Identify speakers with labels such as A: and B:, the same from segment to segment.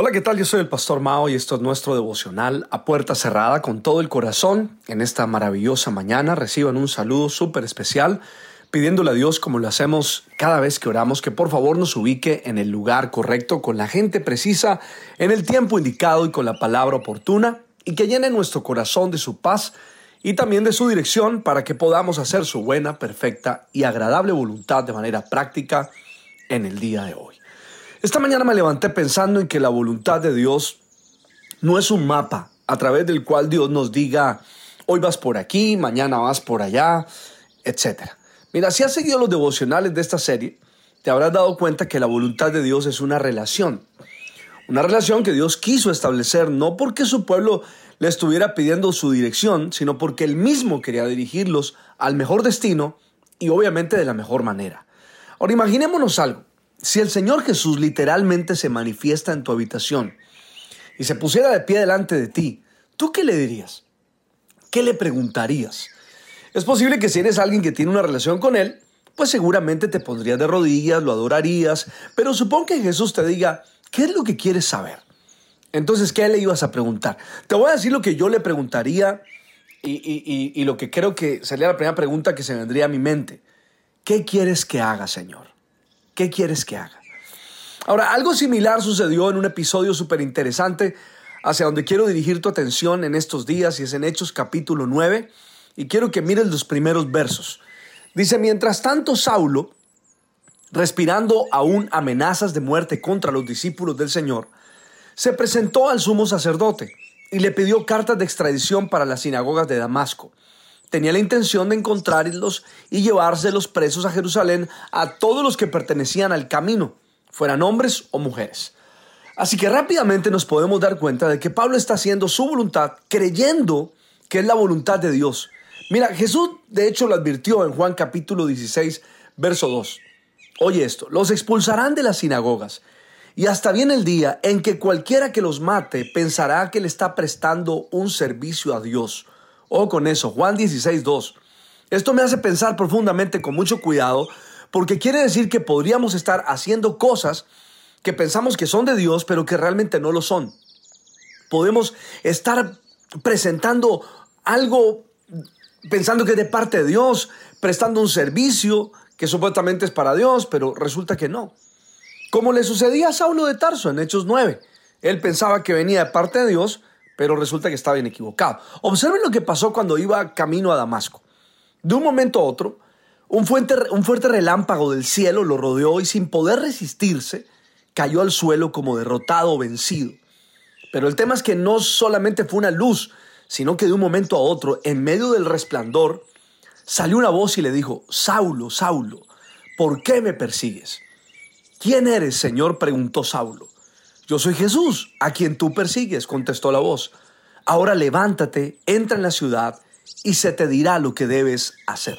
A: Hola, ¿qué tal? Yo soy el Pastor Mao y esto es nuestro devocional a puerta cerrada con todo el corazón. En esta maravillosa mañana reciban un saludo súper especial pidiéndole a Dios, como lo hacemos cada vez que oramos, que por favor nos ubique en el lugar correcto, con la gente precisa, en el tiempo indicado y con la palabra oportuna, y que llene nuestro corazón de su paz y también de su dirección para que podamos hacer su buena, perfecta y agradable voluntad de manera práctica en el día de hoy. Esta mañana me levanté pensando en que la voluntad de Dios no es un mapa a través del cual Dios nos diga, hoy vas por aquí, mañana vas por allá, etc. Mira, si has seguido los devocionales de esta serie, te habrás dado cuenta que la voluntad de Dios es una relación. Una relación que Dios quiso establecer no porque su pueblo le estuviera pidiendo su dirección, sino porque él mismo quería dirigirlos al mejor destino y obviamente de la mejor manera. Ahora imaginémonos algo. Si el Señor Jesús literalmente se manifiesta en tu habitación y se pusiera de pie delante de ti, ¿tú qué le dirías? ¿Qué le preguntarías? Es posible que si eres alguien que tiene una relación con Él, pues seguramente te pondrías de rodillas, lo adorarías, pero supón que Jesús te diga, ¿qué es lo que quieres saber? Entonces, ¿qué le ibas a preguntar? Te voy a decir lo que yo le preguntaría y, y lo que creo que sería la primera pregunta que se vendría a mi mente. ¿Qué quieres que haga, Señor? ¿Qué quieres que haga? Ahora, algo similar sucedió en un episodio súper interesante hacia donde quiero dirigir tu atención en estos días y es en Hechos capítulo 9 y quiero que mires los primeros versos. Dice, mientras tanto Saulo, respirando aún amenazas de muerte contra los discípulos del Señor, se presentó al sumo sacerdote y le pidió cartas de extradición para las sinagogas de Damasco tenía la intención de encontrarlos y llevárselos presos a Jerusalén a todos los que pertenecían al camino, fueran hombres o mujeres. Así que rápidamente nos podemos dar cuenta de que Pablo está haciendo su voluntad creyendo que es la voluntad de Dios. Mira, Jesús de hecho lo advirtió en Juan capítulo 16, verso 2. Oye esto, los expulsarán de las sinagogas y hasta viene el día en que cualquiera que los mate pensará que le está prestando un servicio a Dios. O con eso, Juan 16, 2. Esto me hace pensar profundamente con mucho cuidado porque quiere decir que podríamos estar haciendo cosas que pensamos que son de Dios, pero que realmente no lo son. Podemos estar presentando algo pensando que es de parte de Dios, prestando un servicio que supuestamente es para Dios, pero resulta que no. Como le sucedía a Saulo de Tarso en Hechos 9. Él pensaba que venía de parte de Dios, pero resulta que estaba bien equivocado. Observen lo que pasó cuando iba camino a Damasco. De un momento a otro, un fuerte, un fuerte relámpago del cielo lo rodeó y sin poder resistirse, cayó al suelo como derrotado o vencido. Pero el tema es que no solamente fue una luz, sino que de un momento a otro, en medio del resplandor, salió una voz y le dijo, Saulo, Saulo, ¿por qué me persigues? ¿Quién eres, Señor? preguntó Saulo. Yo soy Jesús, a quien tú persigues, contestó la voz. Ahora levántate, entra en la ciudad y se te dirá lo que debes hacer.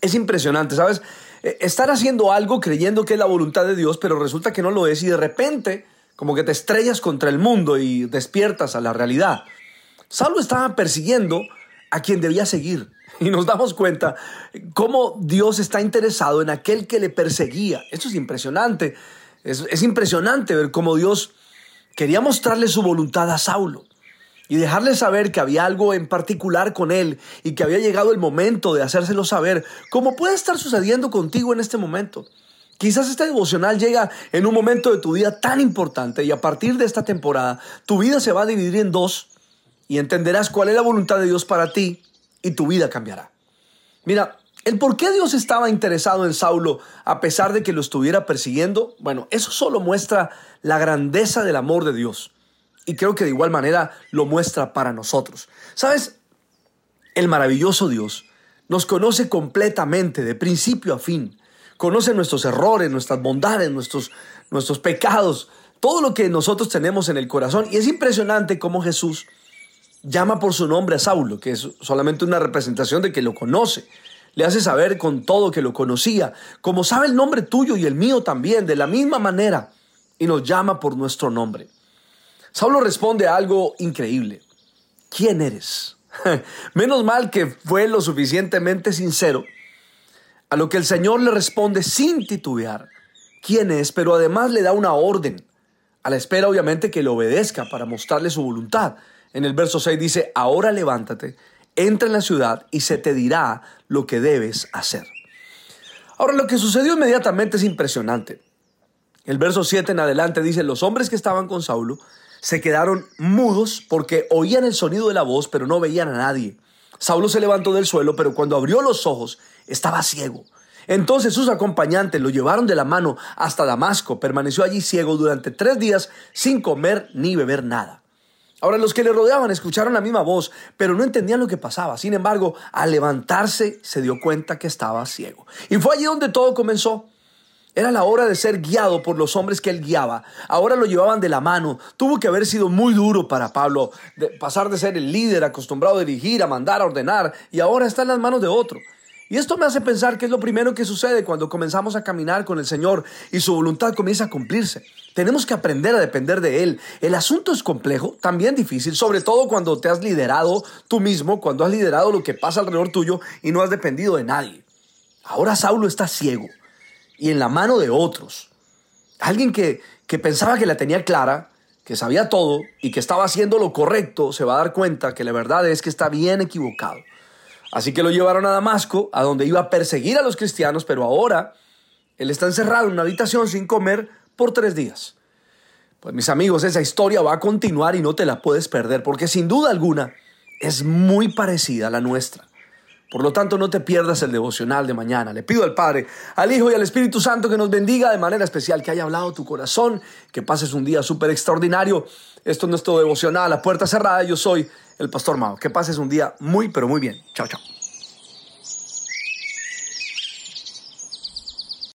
A: Es impresionante, ¿sabes? E, estar haciendo algo creyendo que es la voluntad de Dios, pero resulta que no lo es y de repente como que te estrellas contra el mundo y despiertas a la realidad. Saulo estaba persiguiendo a quien debía seguir y nos damos cuenta cómo Dios está interesado en aquel que le perseguía. Esto es impresionante. Es, impresionante ver cómo Dios quería mostrarle su voluntad a Saulo y dejarle saber que había algo en particular con él y que había llegado el momento de hacérselo saber, como puede estar sucediendo contigo en este momento. Quizás este devocional llega en un momento de tu vida tan importante y a partir de esta temporada tu vida se va a dividir en dos y entenderás cuál es la voluntad de Dios para ti y tu vida cambiará. Mira, el por qué Dios estaba interesado en Saulo a pesar de que lo estuviera persiguiendo, bueno, eso solo muestra la grandeza del amor de Dios. Y creo que de igual manera lo muestra para nosotros. ¿Sabes? El maravilloso Dios nos conoce completamente, de principio a fin. Conoce nuestros errores, nuestras bondades, nuestros, nuestros pecados, todo lo que nosotros tenemos en el corazón. Y es impresionante cómo Jesús llama por su nombre a Saulo, que es solamente una representación de que lo conoce. Le hace saber con todo que lo conocía, como sabe el nombre tuyo y el mío también, de la misma manera, y nos llama por nuestro nombre. Saulo responde a algo increíble. ¿Quién eres? Menos mal que fue lo suficientemente sincero, a lo que el Señor le responde sin titubear. ¿Quién es? Pero además le da una orden, a la espera obviamente que le obedezca para mostrarle su voluntad. En el verso 6 dice, ahora levántate, entra en la ciudad y se te dirá lo que debes hacer. Ahora lo que sucedió inmediatamente es impresionante. El verso 7 en adelante dice, los hombres que estaban con Saulo se quedaron mudos porque oían el sonido de la voz, pero no veían a nadie. Saulo se levantó del suelo, pero cuando abrió los ojos estaba ciego. Entonces sus acompañantes lo llevaron de la mano hasta Damasco. Permaneció allí ciego durante tres días sin comer ni beber nada. Ahora los que le rodeaban escucharon la misma voz, pero no entendían lo que pasaba. Sin embargo, al levantarse se dio cuenta que estaba ciego. Y fue allí donde todo comenzó. Era la hora de ser guiado por los hombres que él guiaba. Ahora lo llevaban de la mano. Tuvo que haber sido muy duro para Pablo pasar de ser el líder acostumbrado a dirigir, a mandar, a ordenar, y ahora está en las manos de otro. Y esto me hace pensar que es lo primero que sucede cuando comenzamos a caminar con el Señor y su voluntad comienza a cumplirse. Tenemos que aprender a depender de Él. El asunto es complejo, también difícil, sobre todo cuando te has liderado tú mismo, cuando has liderado lo que pasa alrededor tuyo y no has dependido de nadie. Ahora Saulo está ciego y en la mano de otros. Alguien que, que pensaba que la tenía clara, que sabía todo y que estaba haciendo lo correcto, se va a dar cuenta que la verdad es que está bien equivocado. Así que lo llevaron a Damasco, a donde iba a perseguir a los cristianos, pero ahora él está encerrado en una habitación sin comer por tres días. Pues mis amigos, esa historia va a continuar y no te la puedes perder, porque sin duda alguna es muy parecida a la nuestra. Por lo tanto, no te pierdas el devocional de mañana. Le pido al Padre, al Hijo y al Espíritu Santo que nos bendiga de manera especial, que haya hablado tu corazón, que pases un día súper extraordinario. Esto es nuestro devocional a puerta cerrada. Yo soy el Pastor Mao. Que pases un día muy, pero muy bien. Chao, chao.